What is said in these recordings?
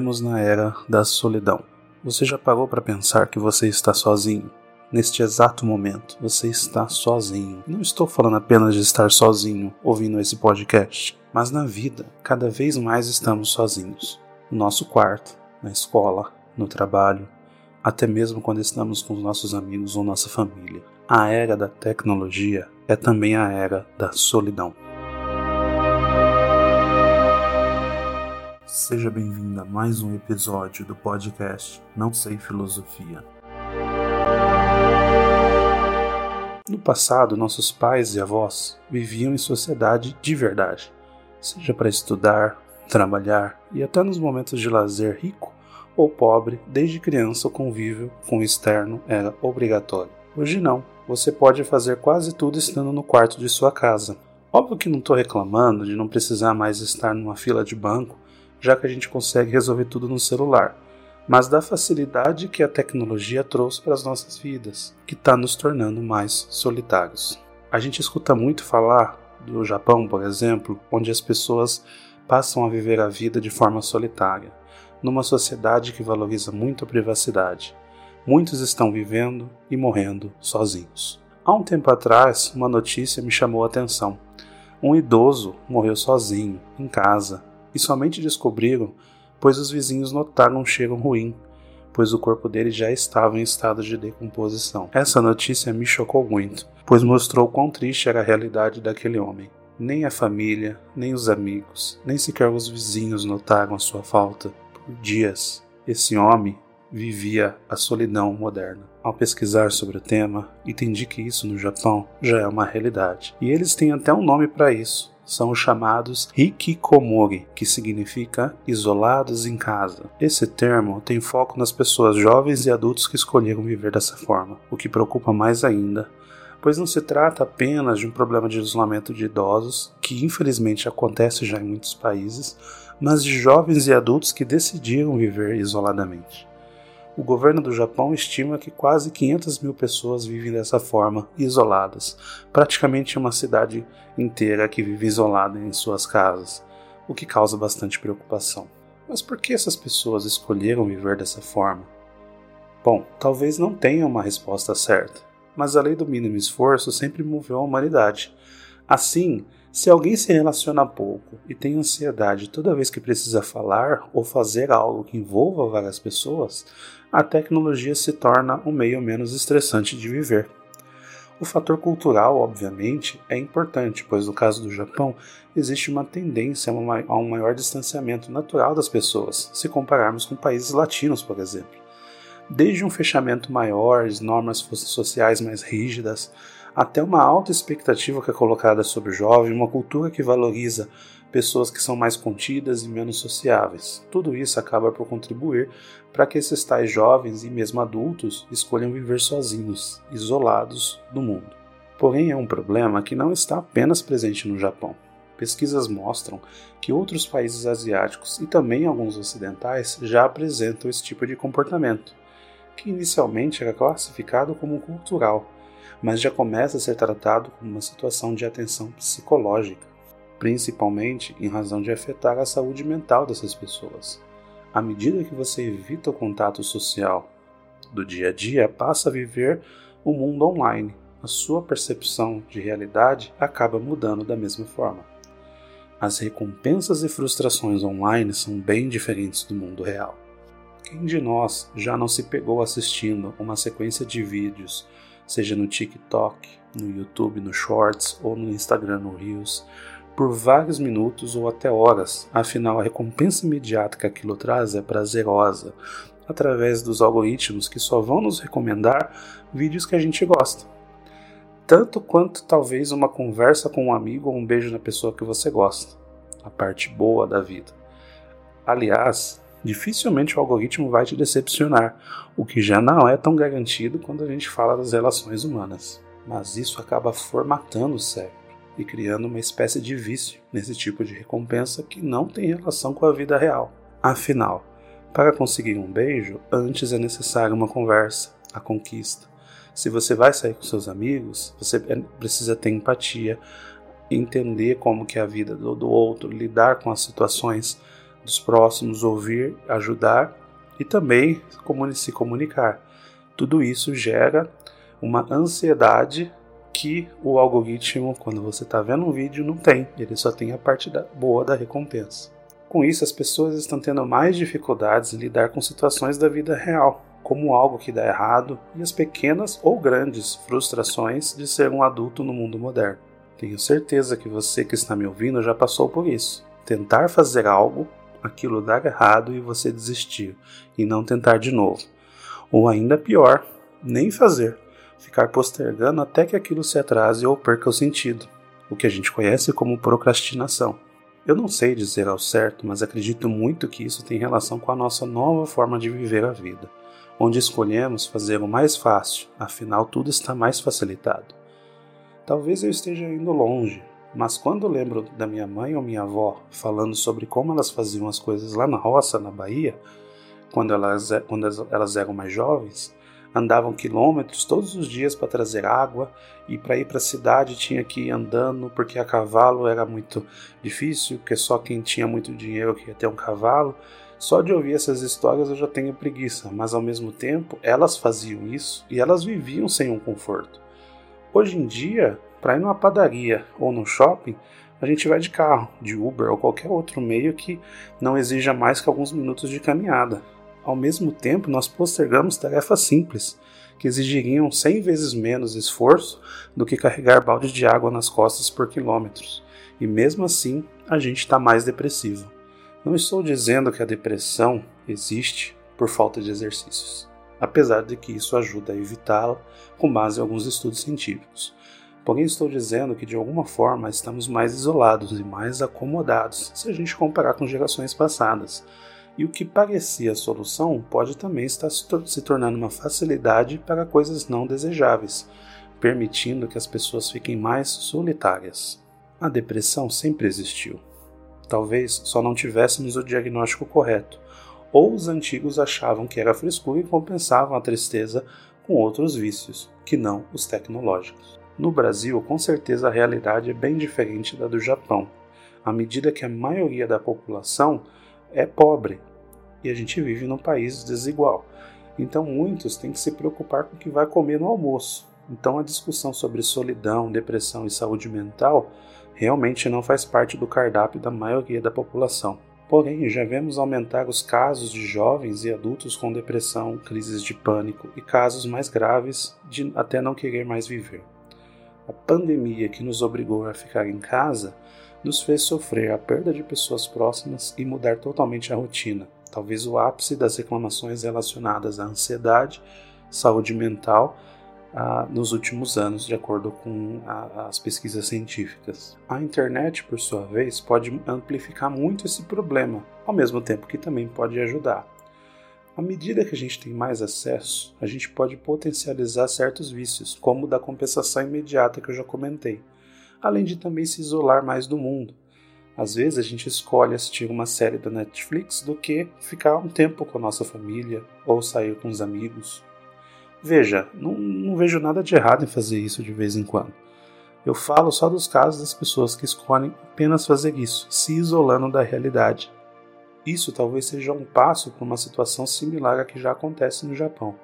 Vivemos na era da solidão. Você já parou para pensar que você está sozinho? Neste exato momento, você está sozinho. Não estou falando apenas de estar sozinho ouvindo esse podcast, mas na vida, cada vez mais estamos sozinhos. No nosso quarto, na escola, no trabalho, até mesmo quando estamos com os nossos amigos ou nossa família. A era da tecnologia é também a era da solidão. Seja bem-vindo a mais um episódio do podcast Não Sei Filosofia. No passado, nossos pais e avós viviam em sociedade de verdade, seja para estudar, trabalhar e até nos momentos de lazer rico ou pobre, desde criança o convívio com o externo era obrigatório. Hoje não, você pode fazer quase tudo estando no quarto de sua casa. Óbvio que não estou reclamando de não precisar mais estar numa fila de banco já que a gente consegue resolver tudo no celular, mas da facilidade que a tecnologia trouxe para as nossas vidas, que está nos tornando mais solitários. A gente escuta muito falar do Japão, por exemplo, onde as pessoas passam a viver a vida de forma solitária, numa sociedade que valoriza muito a privacidade. Muitos estão vivendo e morrendo sozinhos. Há um tempo atrás, uma notícia me chamou a atenção. Um idoso morreu sozinho, em casa, e somente descobriram pois os vizinhos notaram um cheiro ruim, pois o corpo dele já estava em estado de decomposição. Essa notícia me chocou muito, pois mostrou quão triste era a realidade daquele homem. Nem a família, nem os amigos, nem sequer os vizinhos notaram a sua falta. Por dias, esse homem vivia a solidão moderna. Ao pesquisar sobre o tema, entendi que isso no Japão já é uma realidade. E eles têm até um nome para isso: são os chamados hikikomori, que significa isolados em casa. Esse termo tem foco nas pessoas jovens e adultos que escolheram viver dessa forma, o que preocupa mais ainda, pois não se trata apenas de um problema de isolamento de idosos, que infelizmente acontece já em muitos países, mas de jovens e adultos que decidiram viver isoladamente. O governo do Japão estima que quase 500 mil pessoas vivem dessa forma, isoladas, praticamente uma cidade inteira que vive isolada em suas casas, o que causa bastante preocupação. Mas por que essas pessoas escolheram viver dessa forma? Bom, talvez não tenha uma resposta certa, mas a lei do mínimo esforço sempre moveu a humanidade. Assim, se alguém se relaciona pouco e tem ansiedade toda vez que precisa falar ou fazer algo que envolva várias pessoas, a tecnologia se torna um meio menos estressante de viver. O fator cultural, obviamente, é importante, pois no caso do Japão existe uma tendência a um maior distanciamento natural das pessoas, se compararmos com países latinos, por exemplo. Desde um fechamento maior, normas sociais mais rígidas, até uma alta expectativa que é colocada sobre o jovem, uma cultura que valoriza pessoas que são mais contidas e menos sociáveis. Tudo isso acaba por contribuir para que esses tais jovens e mesmo adultos escolham viver sozinhos, isolados do mundo. Porém, é um problema que não está apenas presente no Japão. Pesquisas mostram que outros países asiáticos e também alguns ocidentais já apresentam esse tipo de comportamento, que inicialmente era classificado como cultural mas já começa a ser tratado como uma situação de atenção psicológica, principalmente em razão de afetar a saúde mental dessas pessoas. À medida que você evita o contato social do dia a dia, passa a viver o mundo online. A sua percepção de realidade acaba mudando da mesma forma. As recompensas e frustrações online são bem diferentes do mundo real. Quem de nós já não se pegou assistindo uma sequência de vídeos seja no TikTok, no YouTube, no Shorts ou no Instagram, no Reels, por vários minutos ou até horas. Afinal, a recompensa imediata que aquilo traz é prazerosa, através dos algoritmos que só vão nos recomendar vídeos que a gente gosta. Tanto quanto talvez uma conversa com um amigo ou um beijo na pessoa que você gosta. A parte boa da vida. Aliás, dificilmente o algoritmo vai te decepcionar, o que já não é tão garantido quando a gente fala das relações humanas. Mas isso acaba formatando o cérebro e criando uma espécie de vício nesse tipo de recompensa que não tem relação com a vida real. Afinal, para conseguir um beijo, antes é necessário uma conversa, a conquista. Se você vai sair com seus amigos, você é, precisa ter empatia, entender como que é a vida do, do outro, lidar com as situações dos próximos, ouvir, ajudar e também se comunicar. Tudo isso gera uma ansiedade que o algoritmo, quando você está vendo um vídeo, não tem. Ele só tem a parte da, boa da recompensa. Com isso, as pessoas estão tendo mais dificuldades em lidar com situações da vida real, como algo que dá errado e as pequenas ou grandes frustrações de ser um adulto no mundo moderno. Tenho certeza que você que está me ouvindo já passou por isso. Tentar fazer algo, aquilo dar errado e você desistir e não tentar de novo. Ou ainda pior, nem fazer, ficar postergando até que aquilo se atrase ou perca o sentido, o que a gente conhece como procrastinação. Eu não sei dizer ao certo, mas acredito muito que isso tem relação com a nossa nova forma de viver a vida, onde escolhemos fazer o mais fácil, afinal tudo está mais facilitado. Talvez eu esteja indo longe, mas quando lembro da minha mãe ou minha avó falando sobre como elas faziam as coisas lá na roça, na Bahia, quando elas, quando elas eram mais jovens, andavam quilômetros todos os dias para trazer água e para ir para a cidade tinha que ir andando porque a cavalo era muito difícil, porque só quem tinha muito dinheiro queria ter um cavalo. Só de ouvir essas histórias eu já tenho preguiça, mas ao mesmo tempo elas faziam isso e elas viviam sem um conforto. Hoje em dia, para ir numa padaria ou no shopping, a gente vai de carro, de Uber ou qualquer outro meio que não exija mais que alguns minutos de caminhada. Ao mesmo tempo, nós postergamos tarefas simples, que exigiriam 100 vezes menos esforço do que carregar balde de água nas costas por quilômetros, e mesmo assim a gente está mais depressivo. Não estou dizendo que a depressão existe por falta de exercícios, apesar de que isso ajuda a evitá-la com base em alguns estudos científicos. Porém, estou dizendo que de alguma forma estamos mais isolados e mais acomodados se a gente comparar com gerações passadas e o que parecia a solução pode também estar se tornando uma facilidade para coisas não desejáveis, permitindo que as pessoas fiquem mais solitárias. A depressão sempre existiu. Talvez só não tivéssemos o diagnóstico correto, ou os antigos achavam que era frescura e compensavam a tristeza com outros vícios, que não os tecnológicos. No Brasil, com certeza a realidade é bem diferente da do Japão. À medida que a maioria da população é pobre e a gente vive num país desigual. Então muitos têm que se preocupar com o que vai comer no almoço. Então a discussão sobre solidão, depressão e saúde mental realmente não faz parte do cardápio da maioria da população. Porém, já vemos aumentar os casos de jovens e adultos com depressão, crises de pânico e casos mais graves de até não querer mais viver. A pandemia que nos obrigou a ficar em casa nos fez sofrer a perda de pessoas próximas e mudar totalmente a rotina talvez o ápice das reclamações relacionadas à ansiedade, saúde mental, ah, nos últimos anos, de acordo com a, as pesquisas científicas. A internet, por sua vez, pode amplificar muito esse problema, ao mesmo tempo que também pode ajudar. À medida que a gente tem mais acesso, a gente pode potencializar certos vícios, como o da compensação imediata que eu já comentei, além de também se isolar mais do mundo. Às vezes a gente escolhe assistir uma série da Netflix do que ficar um tempo com a nossa família ou sair com os amigos. Veja, não, não vejo nada de errado em fazer isso de vez em quando. Eu falo só dos casos das pessoas que escolhem apenas fazer isso, se isolando da realidade. Isso talvez seja um passo para uma situação similar à que já acontece no Japão.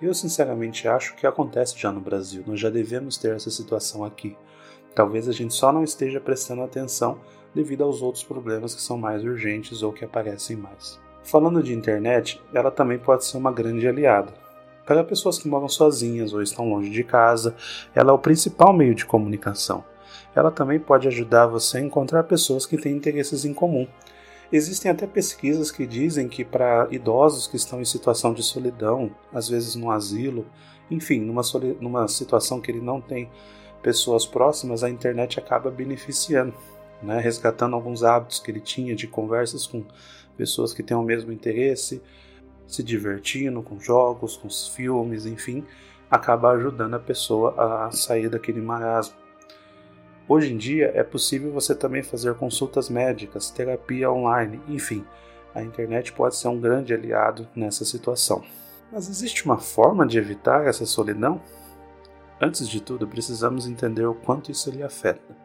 Eu sinceramente acho que acontece já no Brasil, nós já devemos ter essa situação aqui. Talvez a gente só não esteja prestando atenção devido aos outros problemas que são mais urgentes ou que aparecem mais. Falando de internet, ela também pode ser uma grande aliada. Para pessoas que moram sozinhas ou estão longe de casa, ela é o principal meio de comunicação. Ela também pode ajudar você a encontrar pessoas que têm interesses em comum. Existem até pesquisas que dizem que para idosos que estão em situação de solidão, às vezes no asilo, enfim, numa, numa situação que ele não tem pessoas próximas, a internet acaba beneficiando né, resgatando alguns hábitos que ele tinha de conversas com pessoas que têm o mesmo interesse, se divertindo com jogos, com filmes, enfim, acaba ajudando a pessoa a sair daquele marasmo. Hoje em dia é possível você também fazer consultas médicas, terapia online, enfim, a internet pode ser um grande aliado nessa situação. Mas existe uma forma de evitar essa solidão? Antes de tudo, precisamos entender o quanto isso lhe afeta.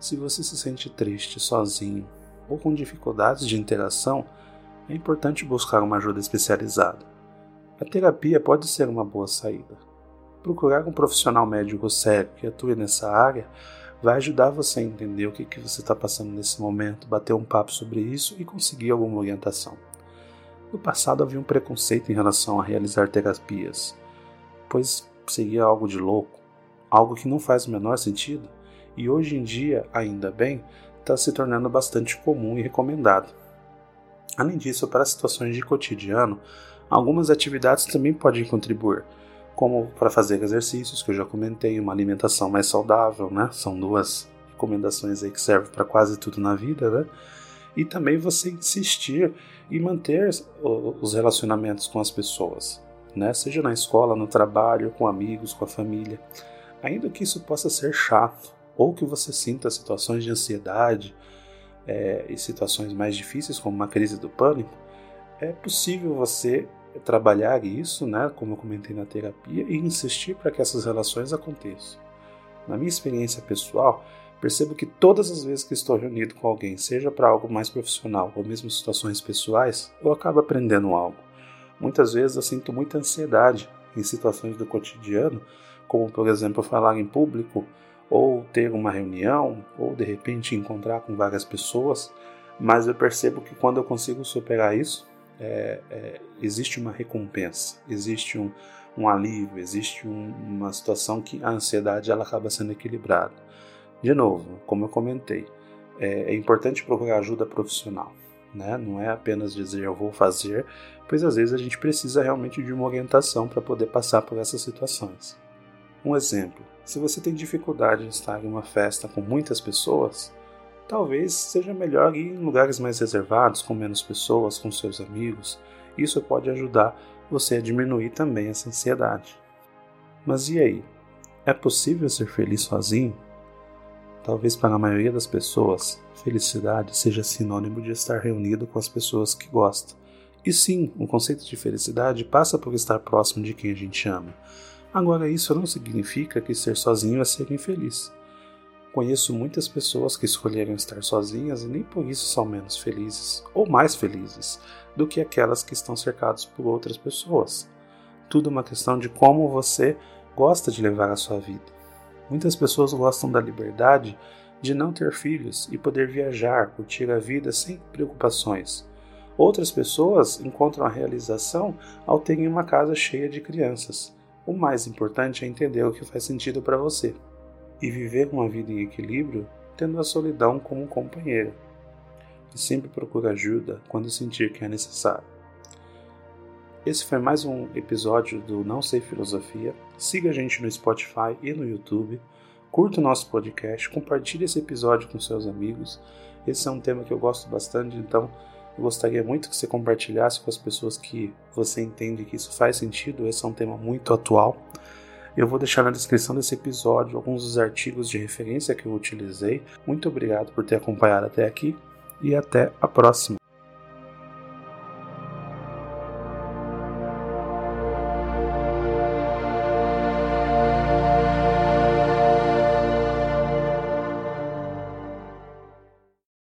Se você se sente triste, sozinho, ou com dificuldades de interação, é importante buscar uma ajuda especializada. A terapia pode ser uma boa saída. Procurar um profissional médico sério que atue nessa área vai ajudar você a entender o que, que você está passando nesse momento, bater um papo sobre isso e conseguir alguma orientação. No passado havia um preconceito em relação a realizar terapias, pois seria algo de louco, algo que não faz o menor sentido, e hoje em dia, ainda bem, está se tornando bastante comum e recomendado. Além disso, para situações de cotidiano, Algumas atividades também podem contribuir, como para fazer exercícios, que eu já comentei, uma alimentação mais saudável, né? São duas recomendações aí que servem para quase tudo na vida, né? E também você insistir e manter os relacionamentos com as pessoas, né? Seja na escola, no trabalho, com amigos, com a família. Ainda que isso possa ser chato, ou que você sinta situações de ansiedade é, e situações mais difíceis, como uma crise do pânico, é possível você trabalhar isso, né, como eu comentei na terapia, e insistir para que essas relações aconteçam. Na minha experiência pessoal, percebo que todas as vezes que estou reunido com alguém, seja para algo mais profissional ou mesmo situações pessoais, eu acabo aprendendo algo. Muitas vezes eu sinto muita ansiedade em situações do cotidiano, como por exemplo falar em público, ou ter uma reunião, ou de repente encontrar com várias pessoas, mas eu percebo que quando eu consigo superar isso, é, é, existe uma recompensa, existe um, um alívio, existe um, uma situação que a ansiedade ela acaba sendo equilibrada. De novo, como eu comentei, é, é importante procurar ajuda profissional. Né? Não é apenas dizer eu vou fazer, pois às vezes a gente precisa realmente de uma orientação para poder passar por essas situações. Um exemplo: se você tem dificuldade em estar em uma festa com muitas pessoas, Talvez seja melhor ir em lugares mais reservados, com menos pessoas, com seus amigos. Isso pode ajudar você a diminuir também essa ansiedade. Mas e aí? É possível ser feliz sozinho? Talvez para a maioria das pessoas, felicidade seja sinônimo de estar reunido com as pessoas que gosta. E sim, o conceito de felicidade passa por estar próximo de quem a gente ama. Agora, isso não significa que ser sozinho é ser infeliz. Conheço muitas pessoas que escolheram estar sozinhas e nem por isso são menos felizes ou mais felizes do que aquelas que estão cercadas por outras pessoas. Tudo uma questão de como você gosta de levar a sua vida. Muitas pessoas gostam da liberdade de não ter filhos e poder viajar, curtir a vida sem preocupações. Outras pessoas encontram a realização ao terem uma casa cheia de crianças. O mais importante é entender o que faz sentido para você e viver uma vida em equilíbrio tendo a solidão como companheira. E sempre procure ajuda quando sentir que é necessário. Esse foi mais um episódio do Não Sei Filosofia. Siga a gente no Spotify e no YouTube. Curta o nosso podcast, compartilhe esse episódio com seus amigos. Esse é um tema que eu gosto bastante, então eu gostaria muito que você compartilhasse com as pessoas que você entende que isso faz sentido. Esse é um tema muito atual. Eu vou deixar na descrição desse episódio alguns dos artigos de referência que eu utilizei. Muito obrigado por ter acompanhado até aqui e até a próxima.